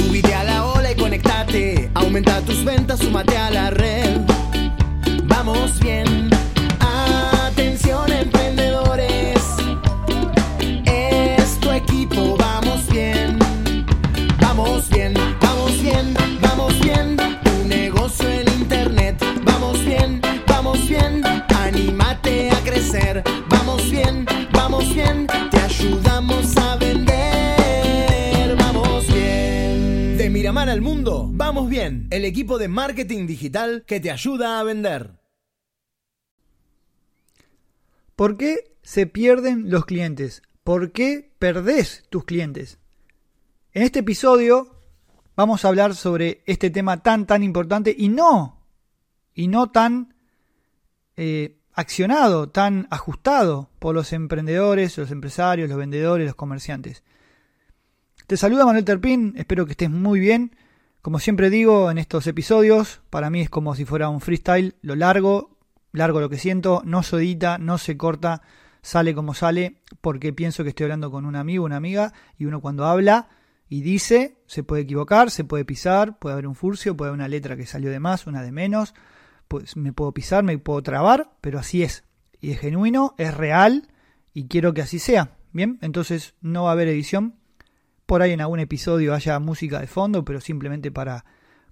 Subite a la ola y conectate. Aumenta tus ventas, súmate a la red. Vamos bien. Atención, emprendedores. Es tu equipo, vamos bien. Vamos bien, vamos bien, vamos bien. Tu negocio en internet. Vamos bien, vamos bien. Anímate a crecer. Miramar al mundo, vamos bien. El equipo de marketing digital que te ayuda a vender. ¿Por qué se pierden los clientes? ¿Por qué perdés tus clientes? En este episodio vamos a hablar sobre este tema tan tan importante y no, y no tan eh, accionado, tan ajustado por los emprendedores, los empresarios, los vendedores, los comerciantes. Te saluda Manuel Terpín, espero que estés muy bien. Como siempre digo en estos episodios, para mí es como si fuera un freestyle, lo largo, largo lo que siento, no se edita, no se corta, sale como sale, porque pienso que estoy hablando con un amigo, una amiga, y uno cuando habla y dice, se puede equivocar, se puede pisar, puede haber un furcio, puede haber una letra que salió de más, una de menos, pues me puedo pisar, me puedo trabar, pero así es. Y es genuino, es real, y quiero que así sea. Bien, entonces no va a haber edición. Por ahí en algún episodio haya música de fondo, pero simplemente para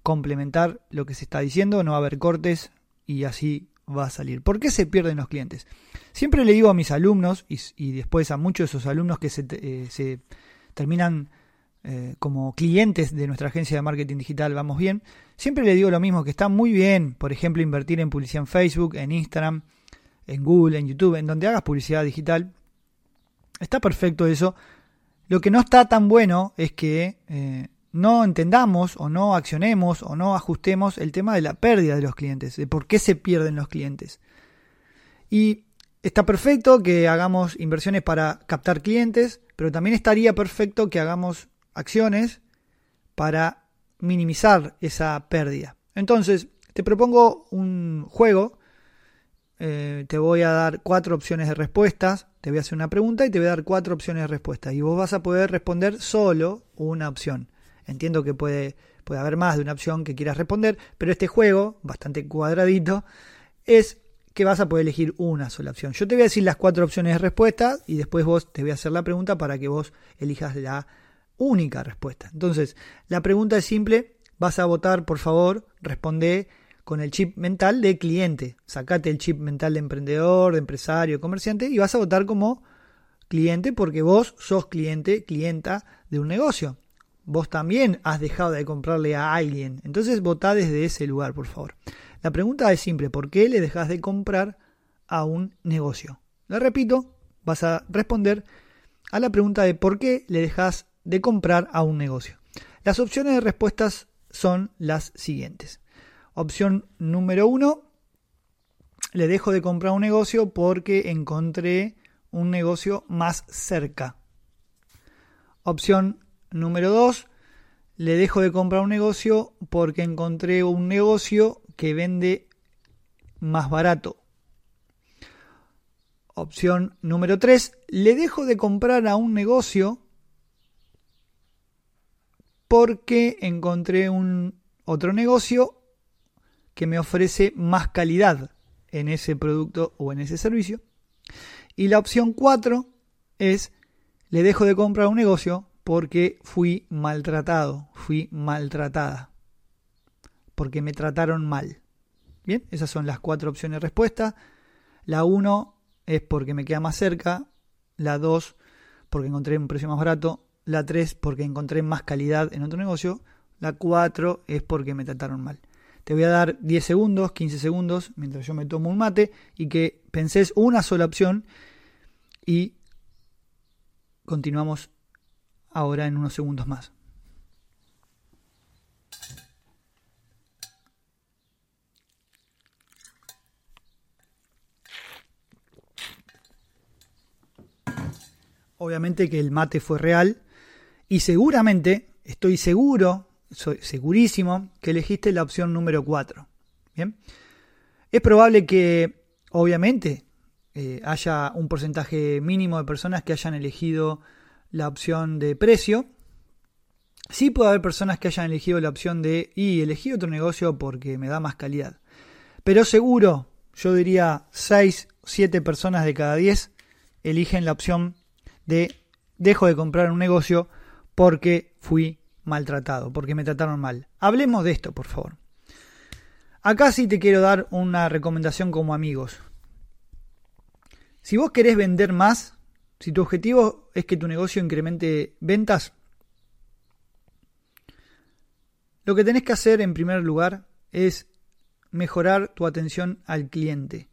complementar lo que se está diciendo, no va a haber cortes y así va a salir. ¿Por qué se pierden los clientes? Siempre le digo a mis alumnos y, después a muchos de esos alumnos que se, eh, terminan eh, como clientes de nuestra agencia de marketing digital, vamos bien, siempre le digo lo mismo, que está muy bien, por ejemplo, invertir en publicidad en Facebook, en Instagram, en Google, en YouTube, en donde hagas publicidad digital. Está perfecto eso. Lo que no está tan bueno es que eh, no entendamos o no accionemos o no ajustemos el tema de la pérdida de los clientes, de por qué se pierden los clientes. Y está perfecto que hagamos inversiones para captar clientes, pero también estaría perfecto que hagamos acciones para minimizar esa pérdida. Entonces, te propongo un juego, eh, te voy a dar cuatro opciones de respuestas, te voy a hacer una pregunta y te voy a dar cuatro opciones de respuesta y vos vas a poder responder solo una opción. Entiendo que puede, puede haber más de una opción que quieras responder, pero este juego, bastante cuadradito, es que vas a poder elegir una sola opción. Yo te voy a decir las cuatro opciones de respuesta y después vos te voy a hacer la pregunta para que vos elijas la única respuesta. Entonces, la pregunta es simple, vas a votar, por favor, responde con el chip mental de cliente. Sacate el chip mental de emprendedor, de empresario, comerciante y vas a votar como cliente porque vos sos cliente, clienta de un negocio vos también has dejado de comprarle a alguien. Entonces votá desde ese lugar, por favor. La pregunta es simple, ¿por qué le dejas de comprar a un negocio? La repito, vas a responder a la pregunta de por qué le dejas de comprar a un negocio. Las opciones de respuestas son las siguientes. Opción número uno, le dejo de comprar un negocio porque encontré un negocio más cerca. Opción Número 2, le dejo de comprar un negocio porque encontré un negocio que vende más barato. Opción número 3, le dejo de comprar a un negocio porque encontré un otro negocio que me ofrece más calidad en ese producto o en ese servicio. Y la opción 4 es le dejo de comprar un negocio porque fui maltratado, fui maltratada, porque me trataron mal. Bien, esas son las cuatro opciones de respuesta. La 1 es porque me queda más cerca, la 2 porque encontré un precio más barato, la 3 porque encontré más calidad en otro negocio, la 4 es porque me trataron mal. Te voy a dar 10 segundos, 15 segundos, mientras yo me tomo un mate y que penses una sola opción y continuamos ahora en unos segundos más. Obviamente que el mate fue real y seguramente, estoy seguro, soy segurísimo, que elegiste la opción número 4. Bien. Es probable que, obviamente, eh, haya un porcentaje mínimo de personas que hayan elegido la opción de precio. Sí puede haber personas que hayan elegido la opción de, y elegí otro negocio porque me da más calidad. Pero seguro, yo diría 6, 7 personas de cada 10 eligen la opción de dejo de comprar un negocio porque fui maltratado, porque me trataron mal. Hablemos de esto, por favor. Acá sí te quiero dar una recomendación como amigos. Si vos querés vender más, si tu objetivo es que tu negocio incremente ventas, lo que tenés que hacer en primer lugar es mejorar tu atención al cliente,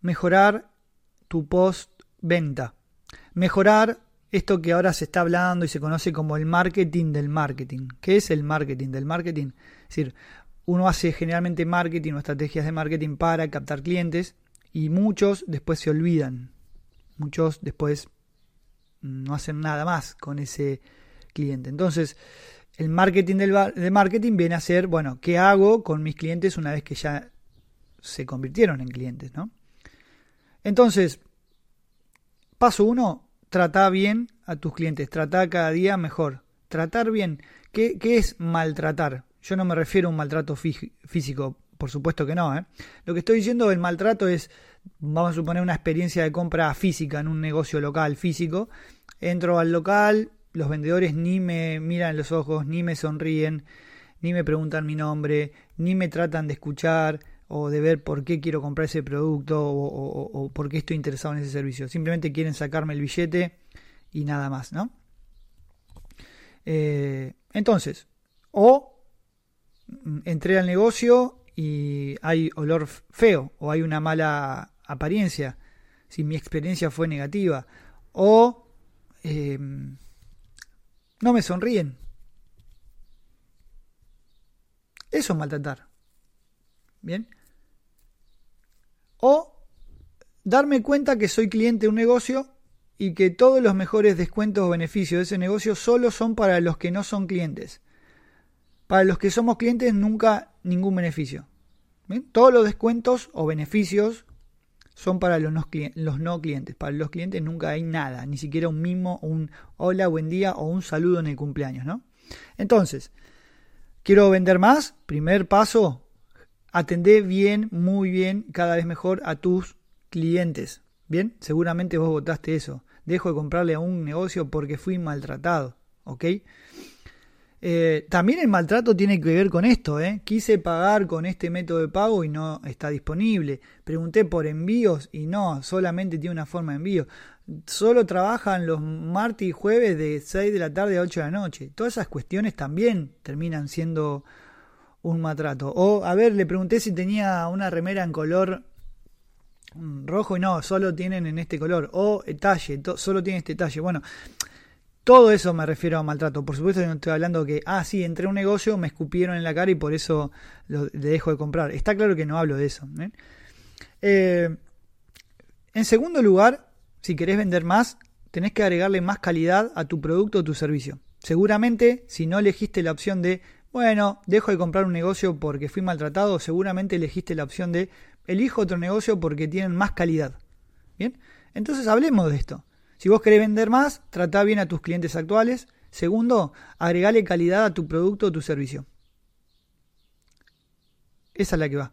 mejorar tu post venta, mejorar esto que ahora se está hablando y se conoce como el marketing del marketing. ¿Qué es el marketing del marketing? Es decir, uno hace generalmente marketing o estrategias de marketing para captar clientes y muchos después se olvidan. Muchos después no hacen nada más con ese cliente. Entonces, el marketing del de marketing viene a ser, bueno, ¿qué hago con mis clientes una vez que ya se convirtieron en clientes, ¿no? Entonces, paso uno, trata bien a tus clientes, trata cada día mejor. Tratar bien. ¿Qué, qué es maltratar? Yo no me refiero a un maltrato físico, por supuesto que no. ¿eh? Lo que estoy diciendo del maltrato es, vamos a suponer, una experiencia de compra física en un negocio local físico. Entro al local, los vendedores ni me miran los ojos, ni me sonríen, ni me preguntan mi nombre, ni me tratan de escuchar o de ver por qué quiero comprar ese producto o, por qué estoy interesado en ese servicio. Simplemente quieren sacarme el billete y nada más, ¿no? Eh, entonces, o Mm, entré al negocio y hay olor feo o hay una mala apariencia, si mi experiencia fue negativa, o em, no me sonríen. Eso es maltratar. ¿Bien? O darme cuenta que soy cliente de un negocio y que todos los mejores descuentos o beneficios de ese negocio solo son para los que no son clientes. Para los que somos clientes nunca ningún beneficio. Todos los descuentos o beneficios son para los no, los no, clientes. Para los clientes nunca hay nada, ni siquiera un mimo, un hola, buen día o un saludo en el cumpleaños, ¿no? Entonces, quiero vender más. Primer paso, atender bien, muy bien, cada vez mejor a tus clientes. Bien, seguramente vos votaste eso. Dejo de comprarle a un negocio porque fui maltratado, ¿ok? Eh, también el maltrato tiene que ver con esto. ¿eh? Quise pagar con este método de pago y no está disponible. Pregunté por envíos y no, solamente tiene una forma de envío. Solo trabajan los martes y jueves de 6 de la tarde a 8 de la noche. Todas esas cuestiones también terminan siendo un maltrato. O, a ver, le pregunté si tenía una remera en color rojo y no, solo tienen en este color. O talle, solo tiene este talle. Bueno, todo eso me refiero a maltrato. Por supuesto no estoy hablando que, ah, sí, entré a un negocio, me escupieron en la cara y por eso le dejo de comprar. Está claro que no hablo de eso. ¿eh? Eh, en segundo lugar, si querés vender más, tenés que agregarle más calidad a tu producto o tu servicio. Seguramente, si no elegiste la opción de, bueno, dejo de comprar un negocio porque fui maltratado, seguramente elegiste la opción de, elijo otro negocio porque tienen más calidad. Bien, entonces hablemos de esto. Si vos querés vender más, trata bien a tus clientes actuales. Segundo, agregale calidad a tu producto o tu servicio. Esa es la que va.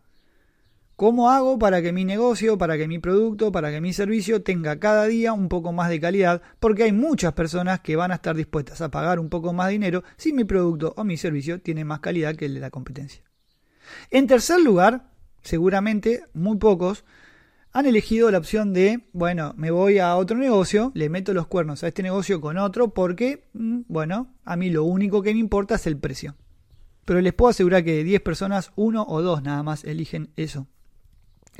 ¿Cómo hago para que mi negocio, para que mi producto, para que mi servicio tenga cada día un poco más de calidad? Porque hay muchas personas que van a estar dispuestas a pagar un poco más de dinero si mi producto o mi servicio tiene más calidad que el de la competencia. En tercer lugar, seguramente muy pocos han elegido la opción de, bueno, me voy a otro negocio, le meto los cuernos a este negocio con otro porque, mm, bueno, a mí lo único que me importa es el precio. Pero les puedo asegurar que de 10 personas, uno o dos nada más eligen eso,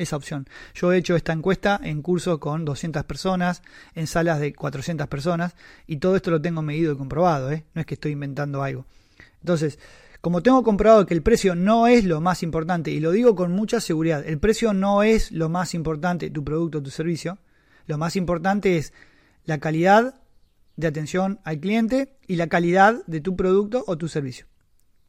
esa opción. Yo he hecho esta encuesta en cursos con 200 personas, en salas de 400 personas, y todo esto lo tengo medido y comprobado, ¿eh? no es que estoy inventando algo. Entonces, como tengo comprobado que el precio no es lo más importante, y lo digo con mucha seguridad, el precio no es lo más importante, tu producto o tu servicio, lo más importante es la calidad de atención al cliente y la calidad de tu producto o tu servicio.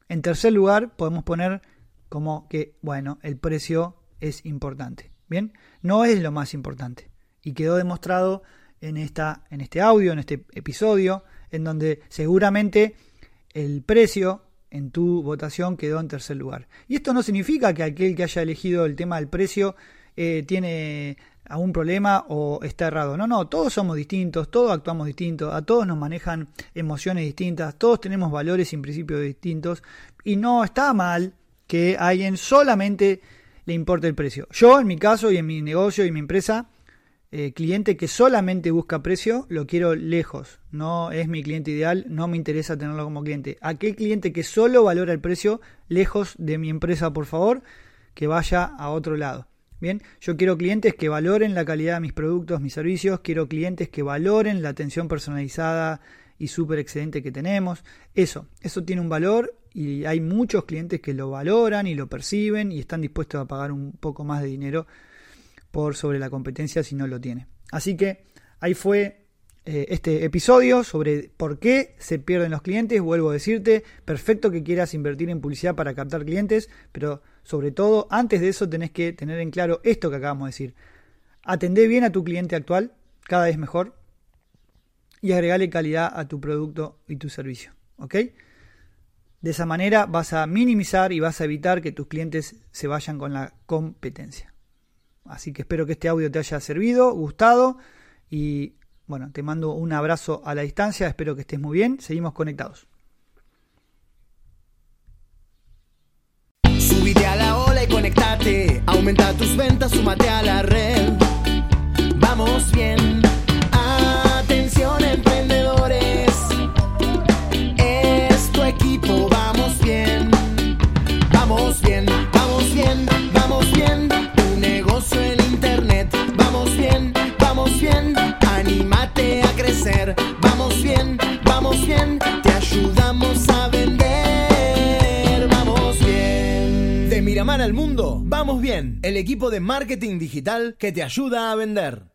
En tercer lugar, podemos poner como que, bueno, el precio es importante. Bien, no es lo más importante. Y quedó demostrado en, esta, en este audio, en este episodio, en donde seguramente el precio en tu votación quedó en tercer lugar. Y esto no significa que aquel que haya elegido el tema del precio eh, tiene algún problema o está errado. No, no, todos somos distintos, todos actuamos distintos, a todos nos manejan emociones distintas, todos tenemos valores y principios distintos y no está mal que alguien solamente le importe el precio. Yo en mi caso y en mi negocio y mi empresa eh, cliente que solamente busca precio, lo quiero lejos. No es mi cliente ideal, no me interesa tenerlo como cliente. Aquel cliente que solo valora el precio, lejos de mi empresa, por favor, que vaya a otro lado. Bien, yo quiero clientes que valoren la calidad de mis productos, mis servicios, quiero clientes que valoren la atención personalizada y súper excelente que tenemos. Eso, eso tiene un valor y hay muchos clientes que lo valoran y lo perciben y están dispuestos a pagar un poco más de dinero por sobre la competencia si no lo tiene. Así que ahí fue eh, este episodio sobre por qué se pierden los clientes. Vuelvo a decirte, perfecto que quieras invertir en publicidad para captar clientes, pero sobre todo antes de eso tenés que tener en claro esto que acabamos de decir. Atendé bien a tu cliente actual, cada vez mejor, y agregale calidad a tu producto y tu servicio. ¿Ok? De esa manera vas a minimizar y vas a evitar que tus clientes se vayan con la competencia. Así que espero que este audio te haya servido, gustado y bueno, te mando un abrazo a la distancia, espero que estés muy bien, seguimos conectados. Subite a la ola y conectate, aumenta tus ventas, súmate a la red. Vamos bien, el equipo de marketing digital que te ayuda a vender.